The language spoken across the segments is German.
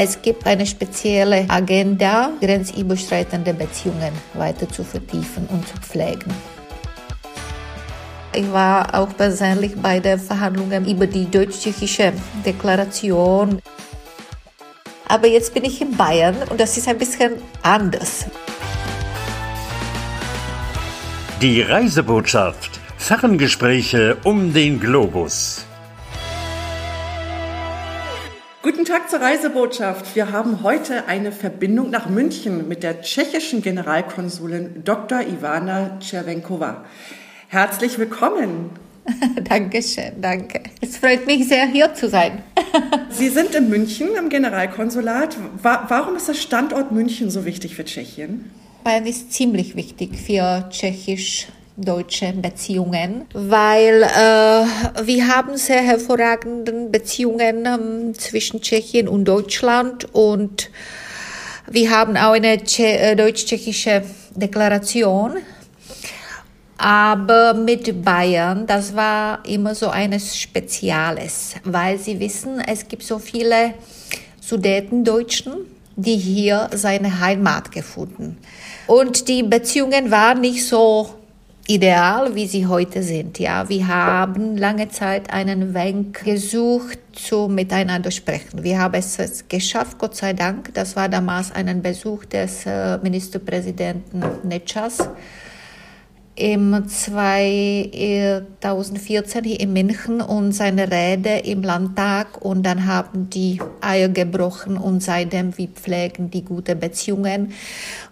es gibt eine spezielle Agenda, grenzüberschreitende Beziehungen weiter zu vertiefen und zu pflegen. Ich war auch persönlich bei den Verhandlungen über die deutsch-tschechische Deklaration. Aber jetzt bin ich in Bayern und das ist ein bisschen anders. Die Reisebotschaft. Ferngespräche um den Globus. Guten Tag zur Reisebotschaft. Wir haben heute eine Verbindung nach München mit der tschechischen Generalkonsulin Dr. Ivana Czervenkova. Herzlich willkommen. Dankeschön, danke. Es freut mich sehr, hier zu sein. Sie sind in München im Generalkonsulat. Warum ist der Standort München so wichtig für Tschechien? Bayern ist ziemlich wichtig für tschechisch-deutsche Beziehungen, weil äh, wir haben sehr hervorragende Beziehungen ähm, zwischen Tschechien und Deutschland und wir haben auch eine äh, deutsch-tschechische Deklaration aber mit Bayern, das war immer so eines Spezielles, weil Sie wissen, es gibt so viele Sudetendeutschen, die hier seine Heimat gefunden. Und die Beziehungen waren nicht so ideal, wie sie heute sind. Ja, wir haben lange Zeit einen Weg gesucht zu miteinander sprechen. Wir haben es geschafft, Gott sei Dank. Das war damals ein Besuch des äh, Ministerpräsidenten Netschas im 2014 hier in München und seine Rede im Landtag und dann haben die Eier gebrochen und seitdem wir pflegen die gute Beziehungen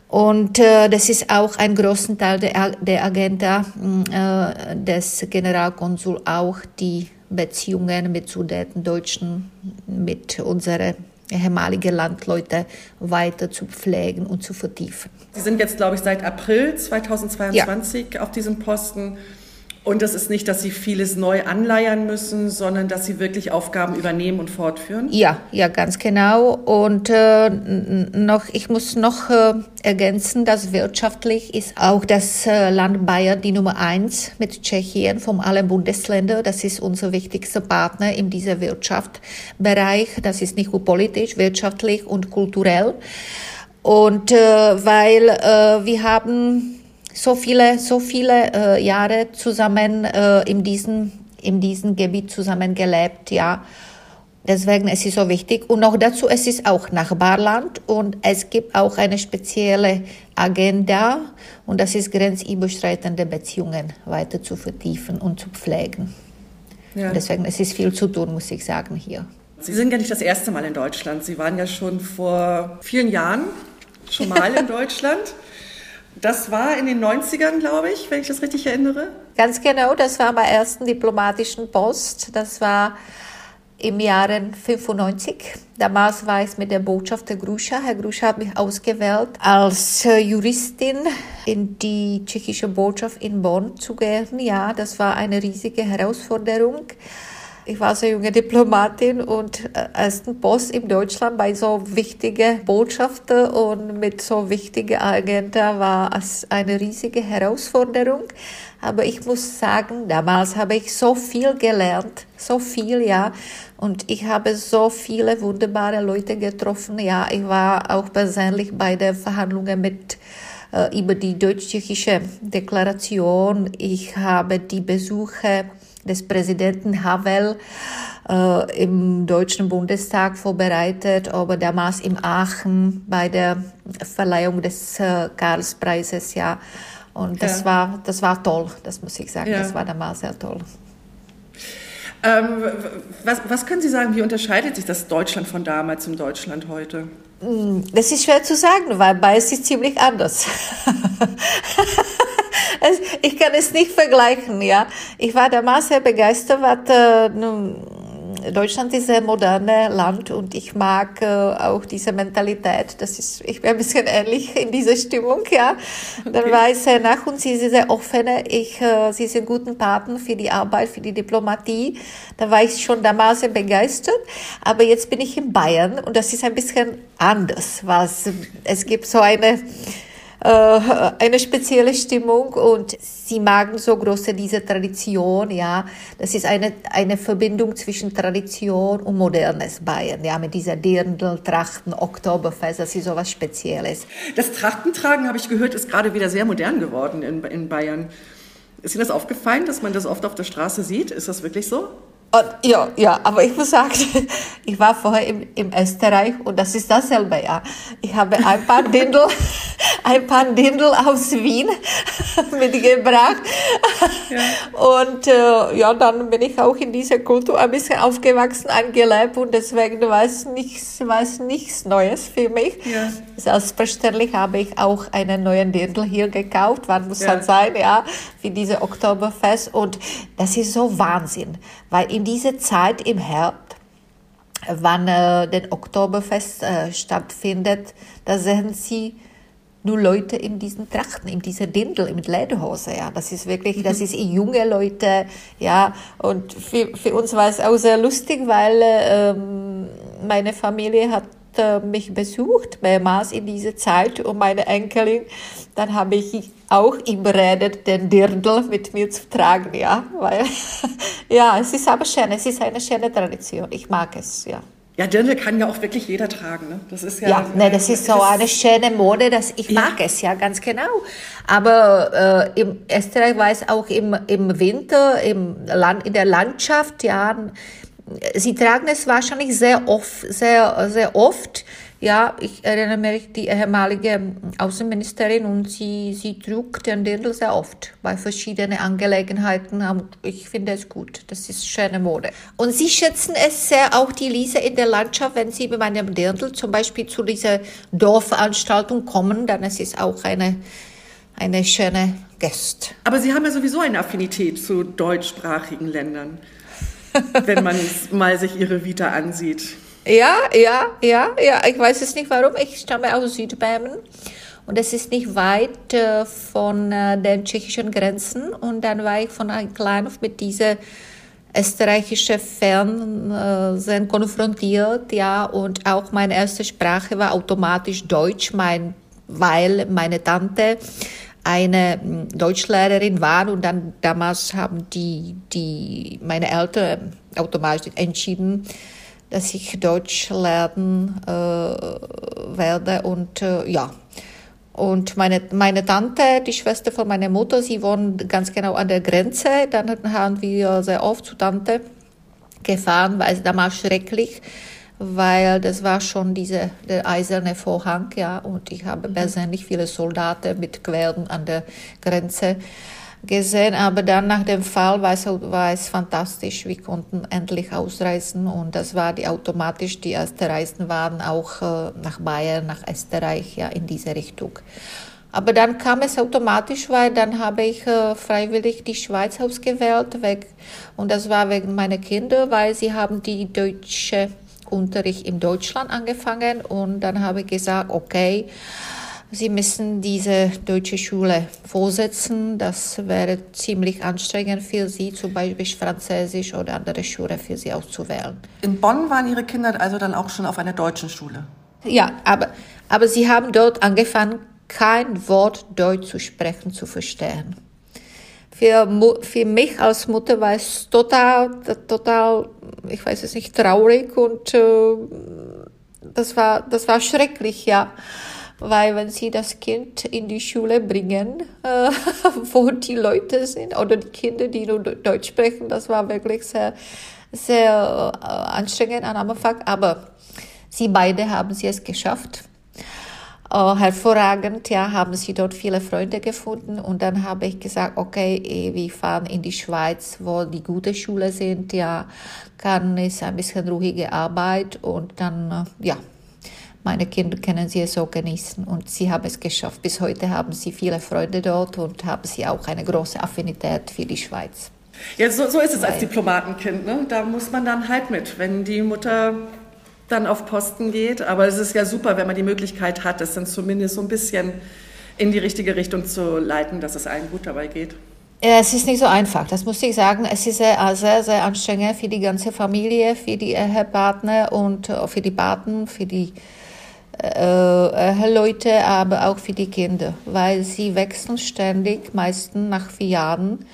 und äh, das ist auch ein großer Teil der, der Agenda äh, des Generalkonsul auch die Beziehungen mit Sudetendeutschen, mit unseren ehemalige Landleute weiter zu pflegen und zu vertiefen. Sie sind jetzt, glaube ich, seit April 2022 ja. auf diesem Posten. Und das ist nicht, dass Sie vieles neu anleiern müssen, sondern dass Sie wirklich Aufgaben übernehmen und fortführen? Ja, ja, ganz genau. Und äh, noch, ich muss noch äh, ergänzen, dass wirtschaftlich ist auch das äh, Land Bayern die Nummer eins mit Tschechien von allen Bundesländern. Das ist unser wichtigster Partner in diesem Wirtschaftsbereich. Das ist nicht nur politisch, wirtschaftlich und kulturell. Und äh, weil äh, wir haben so viele, so viele äh, Jahre zusammen äh, in diesem in diesem Gebiet zusammen gelebt, ja. Deswegen ist es so wichtig. Und noch dazu, es ist auch Nachbarland und es gibt auch eine spezielle Agenda und das ist grenzüberschreitende Beziehungen weiter zu vertiefen und zu pflegen. Ja. Deswegen es ist viel zu tun, muss ich sagen, hier. Sie sind ja nicht das erste Mal in Deutschland. Sie waren ja schon vor vielen Jahren schon mal in Deutschland. Das war in den 90ern, glaube ich, wenn ich das richtig erinnere. Ganz genau, das war bei ersten diplomatischen Post. Das war im Jahre 95. Damals war es mit der Botschafter Gruscha. Herr Gruscha hat mich ausgewählt, als äh, Juristin in die tschechische Botschaft in Bonn zu gehen. Ja, das war eine riesige Herausforderung. Ich war so junge Diplomatin und äh, ersten Post in Deutschland bei so wichtigen Botschaften und mit so wichtigen Agenda war es eine riesige Herausforderung. Aber ich muss sagen, damals habe ich so viel gelernt, so viel, ja. Und ich habe so viele wunderbare Leute getroffen. Ja, ich war auch persönlich bei den Verhandlungen mit äh, über die deutsch-tschechische Deklaration. Ich habe die Besuche des Präsidenten Havel äh, im Deutschen Bundestag vorbereitet, aber damals in Aachen bei der Verleihung des äh, Karlspreises, ja. Und das ja. war, das war toll, das muss ich sagen. Ja. Das war damals sehr toll. Ähm, was, was können Sie sagen, wie unterscheidet sich das Deutschland von damals zum Deutschland heute? Hm, das ist schwer zu sagen, weil beides ist ziemlich anders. ich kann es nicht vergleichen, ja. Ich war damals sehr begeistert, was, äh, Deutschland ist ein modernes Land und ich mag äh, auch diese Mentalität. Das ist, ich bin ein bisschen ähnlich in dieser Stimmung, ja. Dann okay. war ich sehr nach und sie sind sehr offen. Ich, äh, sie sind guten Partner für die Arbeit, für die Diplomatie. Da war ich schon damals sehr begeistert. Aber jetzt bin ich in Bayern und das ist ein bisschen anders, was es gibt so eine eine spezielle Stimmung und sie magen so große diese Tradition, ja. Das ist eine, eine Verbindung zwischen Tradition und modernes Bayern, ja, mit dieser Dirndl, Trachten, Oktoberfest, das ist so was Spezielles. Das Trachtentragen, habe ich gehört, ist gerade wieder sehr modern geworden in, in Bayern. Ist Ihnen das aufgefallen, dass man das oft auf der Straße sieht? Ist das wirklich so? Und, ja, ja, aber ich muss sagen, ich war vorher im, im Österreich und das ist dasselbe, ja. Ich habe ein paar Dindel, ein paar Dindel aus Wien mitgebracht. Ja. Und äh, ja, dann bin ich auch in dieser Kultur ein bisschen aufgewachsen, angelebt und deswegen war es nichts, es nichts Neues für mich. Ja. Selbstverständlich habe ich auch einen neuen Dindel hier gekauft, wann muss ja. das sein, ja, für diese Oktoberfest und das ist so Wahnsinn, weil in dieser Zeit im Herbst, wann äh, den Oktoberfest äh, stattfindet, da sehen Sie nur Leute in diesen Trachten, in dieser Dindel, mit Lederhose, ja. Das ist wirklich, das ist junge Leute, ja. Und für, für uns war es auch sehr lustig, weil ähm, meine Familie hat äh, mich besucht, mehrmals in dieser Zeit und meine Enkelin, dann habe ich auch überredet, den Dirndl mit mir zu tragen, ja, weil, ja, es ist aber schön, es ist eine schöne Tradition, ich mag es, ja. Ja, Dirndl kann ja auch wirklich jeder tragen. Ne? Das ist ja. Ja, ne, das ist so eine schöne Mode, dass ich ja. mag es ja ganz genau. Aber äh, im Österreich war es auch im, im Winter, im Land, in der Landschaft, ja, sie tragen es wahrscheinlich sehr oft, sehr, sehr oft. Ja, ich erinnere mich, die ehemalige Außenministerin und sie, sie trug den Dirndl sehr oft bei verschiedenen Angelegenheiten. Ich finde es gut. Das ist schöne Mode. Und sie schätzen es sehr, auch die Lise in der Landschaft, wenn sie mit meinem Dirndl zum Beispiel zu dieser Dorfveranstaltung kommen, dann ist es auch eine, eine schöne Gäste. Aber Sie haben ja sowieso eine Affinität zu deutschsprachigen Ländern wenn man mal sich ihre Vita ansieht. Ja, ja, ja, ja. Ich weiß es nicht warum. Ich stamme aus Südböhmen und es ist nicht weit äh, von äh, den tschechischen Grenzen. Und dann war ich von klein auf mit dieser österreichischen Fernsehen äh, konfrontiert, ja. Und auch meine erste Sprache war automatisch Deutsch, mein, weil meine Tante eine hm, Deutschlehrerin war und dann damals haben die, die meine Eltern automatisch entschieden, dass ich Deutsch lernen äh, werde und äh, ja. Und meine, meine Tante, die Schwester von meiner Mutter, sie wohnt ganz genau an der Grenze. Dann haben wir sehr oft zu Tante gefahren, weil es damals schrecklich weil das war schon diese, der eiserne Vorhang, ja, und ich habe mhm. persönlich viele Soldaten mit Queren an der Grenze gesehen, aber dann nach dem Fall war es, war es fantastisch. Wir konnten endlich ausreisen und das war die automatisch die ersten Reisen waren auch äh, nach Bayern, nach Österreich, ja, in diese Richtung. Aber dann kam es automatisch, weil dann habe ich äh, freiwillig die Schweiz ausgewählt weg und das war wegen meiner Kinder, weil sie haben die deutsche Unterricht in Deutschland angefangen und dann habe ich gesagt, okay, Sie müssen diese deutsche Schule vorsetzen. Das wäre ziemlich anstrengend für Sie, zum Beispiel Französisch oder andere Schule für Sie auszuwählen. In Bonn waren Ihre Kinder also dann auch schon auf einer deutschen Schule? Ja, aber, aber Sie haben dort angefangen, kein Wort Deutsch zu sprechen, zu verstehen für, für mich als Mutter war es total, total, ich weiß es nicht, traurig und äh, das war, das war schrecklich, ja. Weil wenn sie das Kind in die Schule bringen, äh, wo die Leute sind oder die Kinder, die nur Deutsch sprechen, das war wirklich sehr, sehr äh, anstrengend am Anfang. Aber sie beide haben sie es geschafft. Oh, hervorragend, ja, haben sie dort viele Freunde gefunden und dann habe ich gesagt, okay, eh, wir fahren in die Schweiz, wo die gute Schule sind, ja, kann ist ein bisschen ruhige Arbeit und dann, äh, ja, meine Kinder können sie so genießen und sie haben es geschafft. Bis heute haben sie viele Freunde dort und haben sie auch eine große Affinität für die Schweiz. Ja, so, so ist es als Diplomatenkind. Ne? Da muss man dann halt mit. Wenn die Mutter dann auf Posten geht. Aber es ist ja super, wenn man die Möglichkeit hat, das dann zumindest so ein bisschen in die richtige Richtung zu leiten, dass es allen gut dabei geht. Es ist nicht so einfach, das muss ich sagen. Es ist sehr, sehr, sehr anstrengend für die ganze Familie, für die Ehepartner und äh, für die Paten, für die äh, Leute, aber auch für die Kinder, weil sie wechseln ständig, meistens nach vier Jahren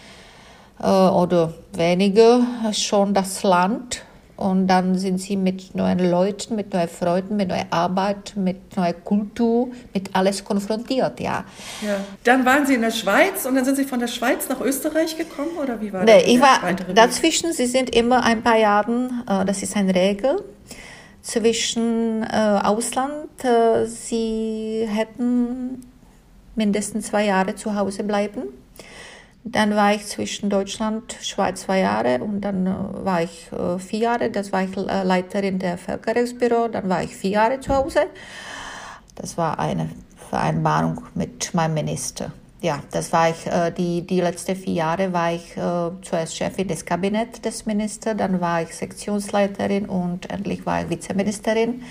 äh, oder weniger schon das Land und dann sind sie mit neuen Leuten, mit neuen Freunden, mit neuer Arbeit, mit neuer Kultur, mit alles konfrontiert, ja. ja. Dann waren Sie in der Schweiz und dann sind Sie von der Schweiz nach Österreich gekommen oder wie war nee, das? Ich war dazwischen, Sie sind immer ein paar Jahre, äh, das ist eine Regel, zwischen äh, Ausland. Äh, sie hätten mindestens zwei Jahre zu Hause bleiben dann war ich zwischen Deutschland, Schweiz zwei Jahre und dann äh, war ich äh, vier Jahre. Das war ich äh, Leiterin der Völkerrechtsbüro. Dann war ich vier Jahre zu Hause. Das war eine Vereinbarung mit meinem Minister. Ja, das war ich, die, die letzten vier Jahre war ich zuerst Chefin des Kabinetts des Ministers, dann war ich Sektionsleiterin und endlich war ich Vizeministerin.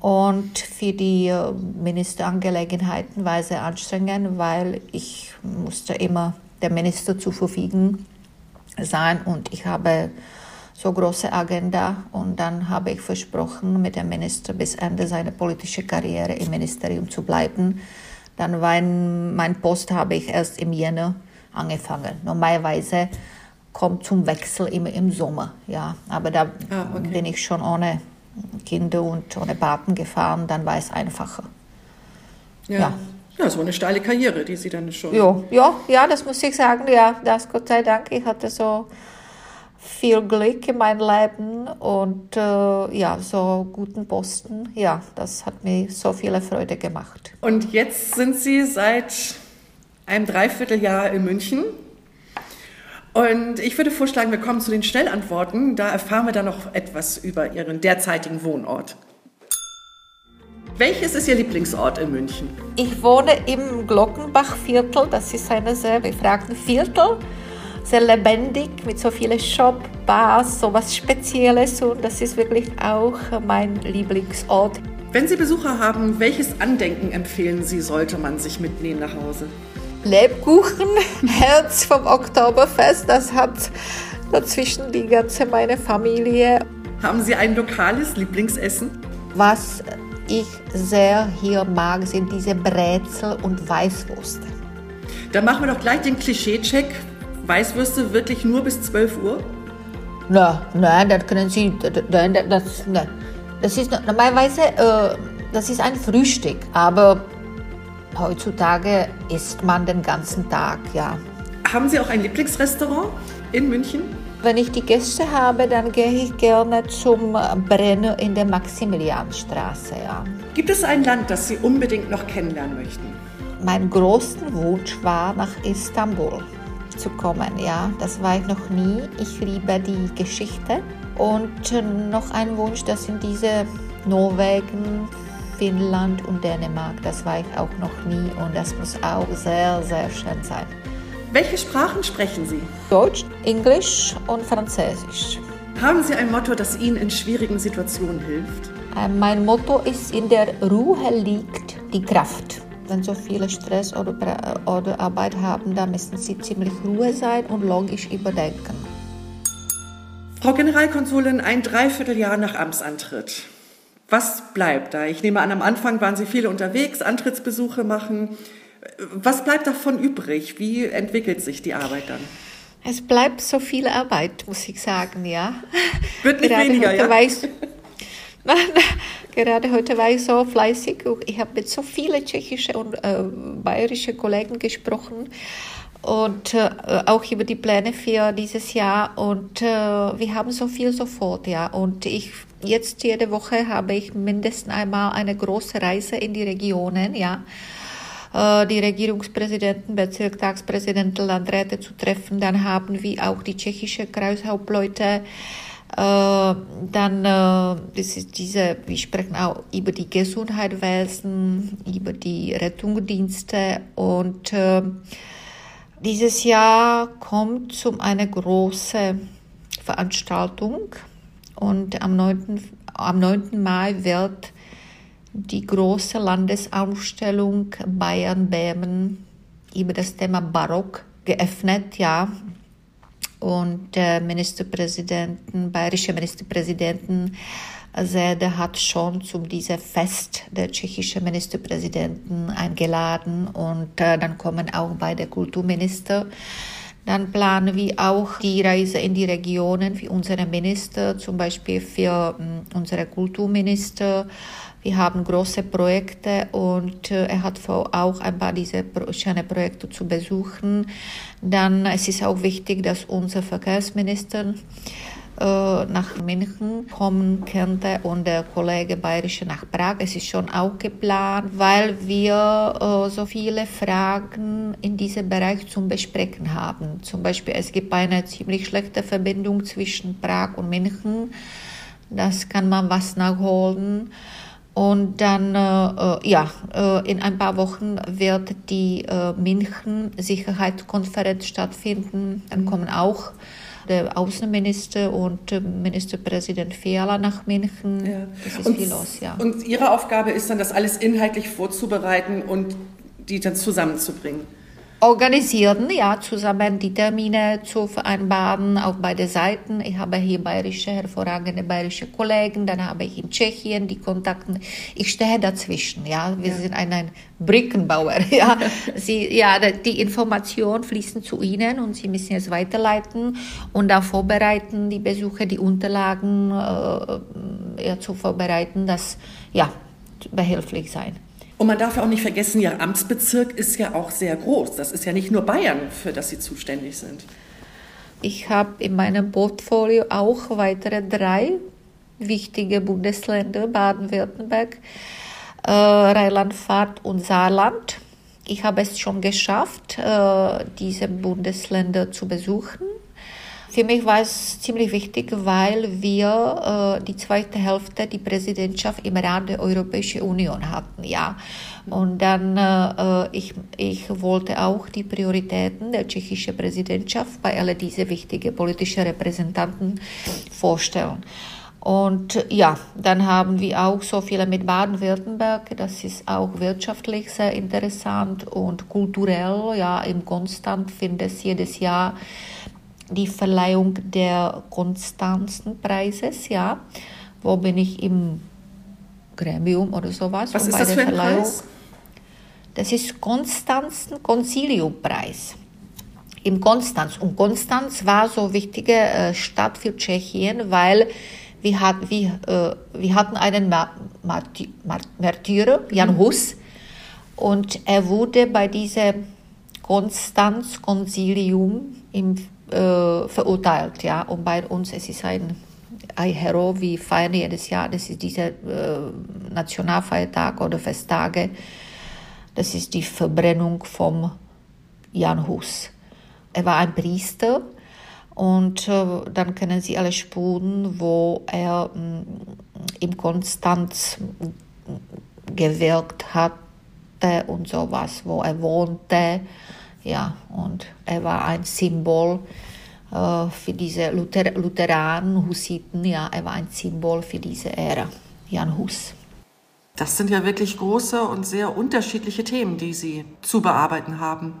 Und für die Ministerangelegenheiten war es sehr anstrengend, weil ich musste immer der Minister zur Verfügung sein und ich habe so große Agenda und dann habe ich versprochen, mit dem Minister bis Ende seiner politischen Karriere im Ministerium zu bleiben. Dann war mein Post habe ich erst im Jänner angefangen. Normalerweise kommt zum Wechsel immer im Sommer, ja. Aber da ah, okay. bin ich schon ohne Kinder und ohne Paten gefahren, dann war es einfacher. ja. ja. Ja, so eine steile Karriere, die Sie dann schon. Ja, ja, ja, das muss ich sagen. Ja, das Gott sei Dank. Ich hatte so viel Glück in meinem Leben und äh, ja, so guten Posten. Ja, das hat mir so viele Freude gemacht. Und jetzt sind Sie seit einem Dreivierteljahr in München. Und ich würde vorschlagen, wir kommen zu den Schnellantworten. Da erfahren wir dann noch etwas über Ihren derzeitigen Wohnort. Welches ist Ihr Lieblingsort in München? Ich wohne im Glockenbachviertel. Das ist ein sehr befragtes Viertel. Sehr lebendig, mit so vielen Shop, Bars, so was Spezielles. Und das ist wirklich auch mein Lieblingsort. Wenn Sie Besucher haben, welches Andenken empfehlen Sie, sollte man sich mitnehmen nach Hause? Lebkuchen, Herz vom Oktoberfest. Das hat dazwischen die ganze meine Familie. Haben Sie ein lokales Lieblingsessen? Was ich sehr hier mag, sind diese Brezel und Weißwurst. Dann machen wir doch gleich den Klischee-Check. Weißwürste wirklich nur bis 12 Uhr? Nein, nein, das können Sie, nein, das, nein. das ist normalerweise, äh, das ist ein Frühstück, aber heutzutage isst man den ganzen Tag, ja. Haben Sie auch ein Lieblingsrestaurant in München? Wenn ich die Gäste habe, dann gehe ich gerne zum Brenner in der Maximilianstraße. Ja. Gibt es ein Land, das Sie unbedingt noch kennenlernen möchten? Mein größter Wunsch war, nach Istanbul zu kommen. Ja, das war ich noch nie. Ich liebe die Geschichte. Und noch ein Wunsch, das sind diese Norwegen, Finnland und Dänemark. Das war ich auch noch nie und das muss auch sehr, sehr schön sein. Welche Sprachen sprechen Sie? Deutsch, Englisch und Französisch. Haben Sie ein Motto, das Ihnen in schwierigen Situationen hilft? Äh, mein Motto ist, in der Ruhe liegt die Kraft. Wenn so viele Stress oder, oder Arbeit haben, dann müssen Sie ziemlich Ruhe sein und logisch überdenken. Frau Generalkonsulin, ein Dreivierteljahr nach Amtsantritt. Was bleibt da? Ich nehme an, am Anfang waren Sie viele unterwegs, Antrittsbesuche machen. Was bleibt davon übrig? Wie entwickelt sich die Arbeit dann? Es bleibt so viel Arbeit, muss ich sagen, ja. Wird nicht gerade weniger, ja? Gerade heute war ich so fleißig. Ich habe mit so vielen tschechischen und äh, bayerischen Kollegen gesprochen und äh, auch über die Pläne für dieses Jahr und äh, wir haben so viel sofort, ja. Und ich jetzt jede Woche habe ich mindestens einmal eine große Reise in die Regionen, ja die Regierungspräsidenten, Bezirkstagspräsidenten, Landräte zu treffen. Dann haben wir auch die tschechische Kreishauptleute. Äh, dann äh, das ist diese, wir sprechen auch über die Gesundheitswesen, über die Rettungsdienste und äh, dieses Jahr kommt zum eine große Veranstaltung und am 9. am 9. Mai wird die große Landesausstellung Bayern-Bämen über das Thema Barock geöffnet, ja. Und der Ministerpräsidenten, bayerische Ministerpräsidenten der hat schon zu diesem Fest der tschechischen Ministerpräsidenten eingeladen und äh, dann kommen auch beide Kulturminister. Dann planen wir auch die Reise in die Regionen für unsere Minister, zum Beispiel für äh, unsere Kulturminister. Wir haben große Projekte und äh, er hat vor, auch ein paar dieser schöne Projekte zu besuchen. Dann es ist auch wichtig, dass unser Verkehrsminister äh, nach München kommen könnte und der Kollege Bayerische nach Prag. Es ist schon auch geplant, weil wir äh, so viele Fragen in diesem Bereich zum Besprechen haben. Zum Beispiel, es gibt eine ziemlich schlechte Verbindung zwischen Prag und München. Das kann man was nachholen. Und dann, äh, ja, äh, in ein paar Wochen wird die äh, München Sicherheitskonferenz stattfinden. Dann kommen auch der Außenminister und Ministerpräsident Fiala nach München. Ja. Das ist und, viel los, ja. Und Ihre Aufgabe ist dann, das alles inhaltlich vorzubereiten und die dann zusammenzubringen organisieren, ja, zusammen die Termine zu vereinbaren auf beide Seiten. Ich habe hier bayerische, hervorragende bayerische Kollegen, dann habe ich in Tschechien die Kontakte. Ich stehe dazwischen, ja. Wir ja. sind ein, ein Brückenbauer, ja. Sie, ja, die Informationen fließen zu Ihnen und Sie müssen es weiterleiten und dann vorbereiten, die Besucher, die Unterlagen äh, ja, zu vorbereiten, das, ja, behilflich sein. Und man darf ja auch nicht vergessen, Ihr Amtsbezirk ist ja auch sehr groß. Das ist ja nicht nur Bayern, für das Sie zuständig sind. Ich habe in meinem Portfolio auch weitere drei wichtige Bundesländer, Baden-Württemberg, äh, Rheinland-Pfalz und Saarland. Ich habe es schon geschafft, äh, diese Bundesländer zu besuchen. Für mich war es ziemlich wichtig, weil wir äh, die zweite Hälfte die Präsidentschaft im Rat der Europäischen Union hatten, ja. Und dann äh, ich, ich wollte auch die Prioritäten der tschechischen Präsidentschaft bei all diese wichtigen politischen Repräsentanten vorstellen. Und ja, dann haben wir auch so viele mit Baden-Württemberg. Das ist auch wirtschaftlich sehr interessant und kulturell. Ja, im Konstant findet es jedes Jahr die Verleihung der Konstanzenpreises, ja. Wo bin ich im Gremium oder sowas? Was ist das für ein Verleihung. Preis? Das ist Konstanzen Konziliumpreis. Im Konstanz. Und Konstanz war so wichtige äh, Stadt für Tschechien, weil wir, hat, wir, äh, wir hatten einen Märtyrer, Jan mhm. Hus, und er wurde bei diesem Konstanz-Konzilium im äh, verurteilt. Ja? Und bei uns es ist ein, ein Hero, wie feiern jedes Jahr, das ist dieser äh, Nationalfeiertag oder Festtage, das ist die Verbrennung vom Jan Hus. Er war ein Priester und äh, dann kennen Sie alle Spuren, wo er mh, mm, im Konstanz gewirkt hatte und sowas, wo er wohnte ja, und er war ein Symbol äh, für diese Luther Lutheranen, Hussiten. Ja, er war ein Symbol für diese Ära, Jan Hus. Das sind ja wirklich große und sehr unterschiedliche Themen, die Sie zu bearbeiten haben.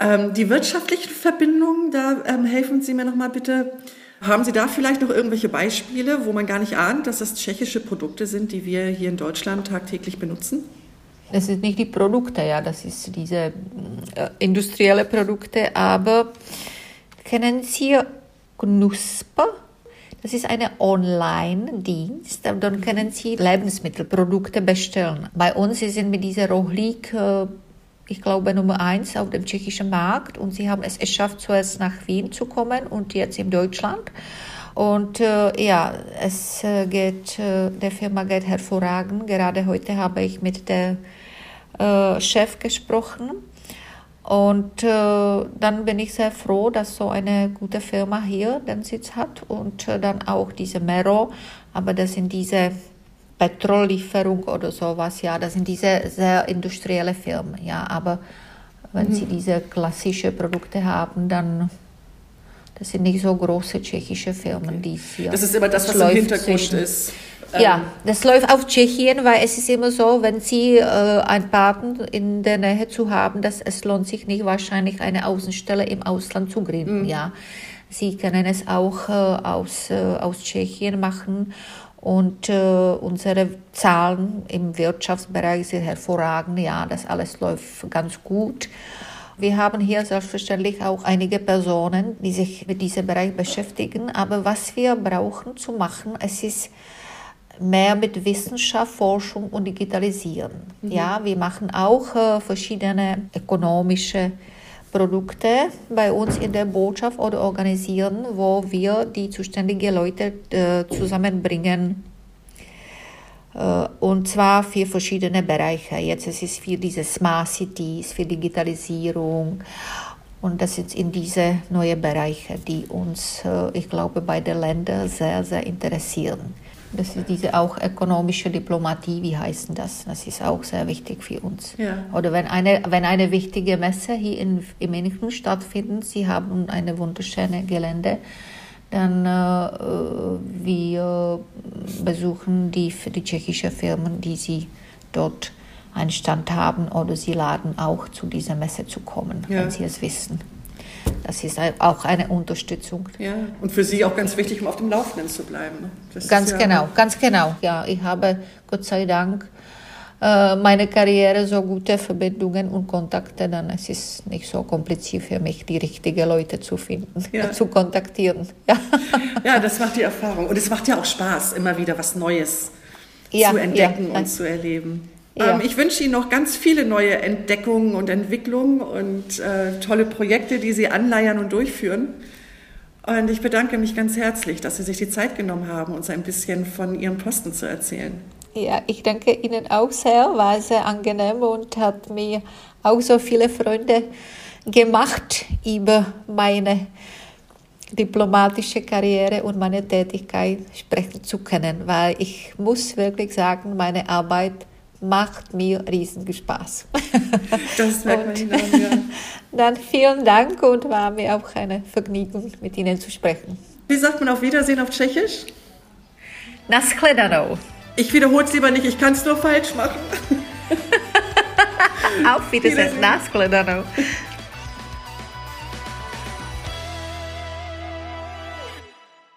Ähm, die wirtschaftlichen Verbindungen, da ähm, helfen Sie mir noch mal bitte. Haben Sie da vielleicht noch irgendwelche Beispiele, wo man gar nicht ahnt, dass das tschechische Produkte sind, die wir hier in Deutschland tagtäglich benutzen? Das sind nicht die Produkte, ja, das ist diese äh, industrielle Produkte, aber kennen Sie Knusper? Das ist ein Online-Dienst. Dann können Sie Lebensmittelprodukte bestellen. Bei uns sind mit dieser Rohlik, äh, ich glaube, Nummer eins auf dem tschechischen Markt und sie haben es geschafft, zuerst nach Wien zu kommen und jetzt in Deutschland. Und äh, ja, es äh, geht, äh, der Firma geht hervorragend. Gerade heute habe ich mit der äh, Chef gesprochen. Und äh, dann bin ich sehr froh, dass so eine gute Firma hier den Sitz hat und äh, dann auch diese Mero, aber das sind diese Petrollieferung oder sowas, ja, das sind diese sehr industrielle Firmen, ja, aber wenn mhm. sie diese klassischen Produkte haben, dann das sind nicht so große tschechische Firmen, die hier. Das ist immer das, was im Hintergrund zwischen, ist. Ja, ähm, das läuft auf Tschechien, weil es ist immer so, wenn Sie äh, einen Partner in der Nähe zu haben, dass es lohnt sich nicht wahrscheinlich eine Außenstelle im Ausland zu gründen. Mhm. Ja, Sie können es auch äh, aus, äh, aus Tschechien machen. Und äh, unsere Zahlen im Wirtschaftsbereich sind hervorragend. Ja, das alles läuft ganz gut. Wir haben hier selbstverständlich auch einige Personen, die sich mit diesem Bereich beschäftigen. Aber was wir brauchen zu machen, es ist mehr mit Wissenschaft, Forschung und Digitalisieren. Mhm. Ja, wir machen auch äh, verschiedene ökonomische Produkte bei uns in der Botschaft oder organisieren, wo wir die zuständigen Leute äh, zusammenbringen. Äh, und zwar für verschiedene Bereiche. Jetzt ist es für diese Smart Cities, für Digitalisierung. Und das sind in diese neuen Bereiche, die uns, äh, ich glaube, bei den Ländern sehr, sehr interessieren. Das ist diese auch ökonomische Diplomatie, wie heißen das? Das ist auch sehr wichtig für uns. Ja. Oder wenn eine, wenn eine wichtige Messe hier in, in München stattfindet, Sie haben eine wunderschöne Gelände, dann äh, wir besuchen die, die tschechische Firmen, die Sie dort einen Stand haben oder Sie laden auch zu dieser Messe zu kommen, ja. wenn Sie es wissen. Das ist auch eine Unterstützung. Ja, und für Sie auch ganz wichtig, um auf dem Laufenden zu bleiben. Ne? Das ganz ja genau, ganz genau. Ja, ich habe Gott sei Dank äh, meine Karriere so gute Verbindungen und Kontakte, dann es ist nicht so kompliziert für mich, die richtigen Leute zu finden, ja. zu kontaktieren. Ja. ja, das macht die Erfahrung. Und es macht ja auch Spaß, immer wieder was Neues ja, zu entdecken und zu erleben. Ähm, ich wünsche Ihnen noch ganz viele neue Entdeckungen und Entwicklungen und äh, tolle Projekte, die Sie anleiern und durchführen. Und ich bedanke mich ganz herzlich, dass Sie sich die Zeit genommen haben, uns ein bisschen von Ihrem Posten zu erzählen. Ja, ich danke Ihnen auch sehr, war sehr angenehm und hat mir auch so viele Freunde gemacht über meine diplomatische Karriere und meine Tätigkeit sprechen zu können, weil ich muss wirklich sagen, meine Arbeit macht mir riesigen Spaß. Das merkt man Ihnen an, ja. Dann vielen Dank und war mir auch eine Vergnügung, mit Ihnen zu sprechen. Wie sagt man auf Wiedersehen auf Tschechisch? Naschledanou. Ich wiederhole es lieber nicht, ich kann es nur falsch machen. auf Wiedersehen, Naschledanou.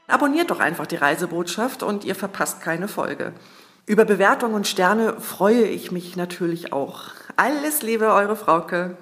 Abonniert doch einfach die Reisebotschaft und ihr verpasst keine Folge. Über Bewertungen und Sterne freue ich mich natürlich auch. Alles Liebe, eure Frauke.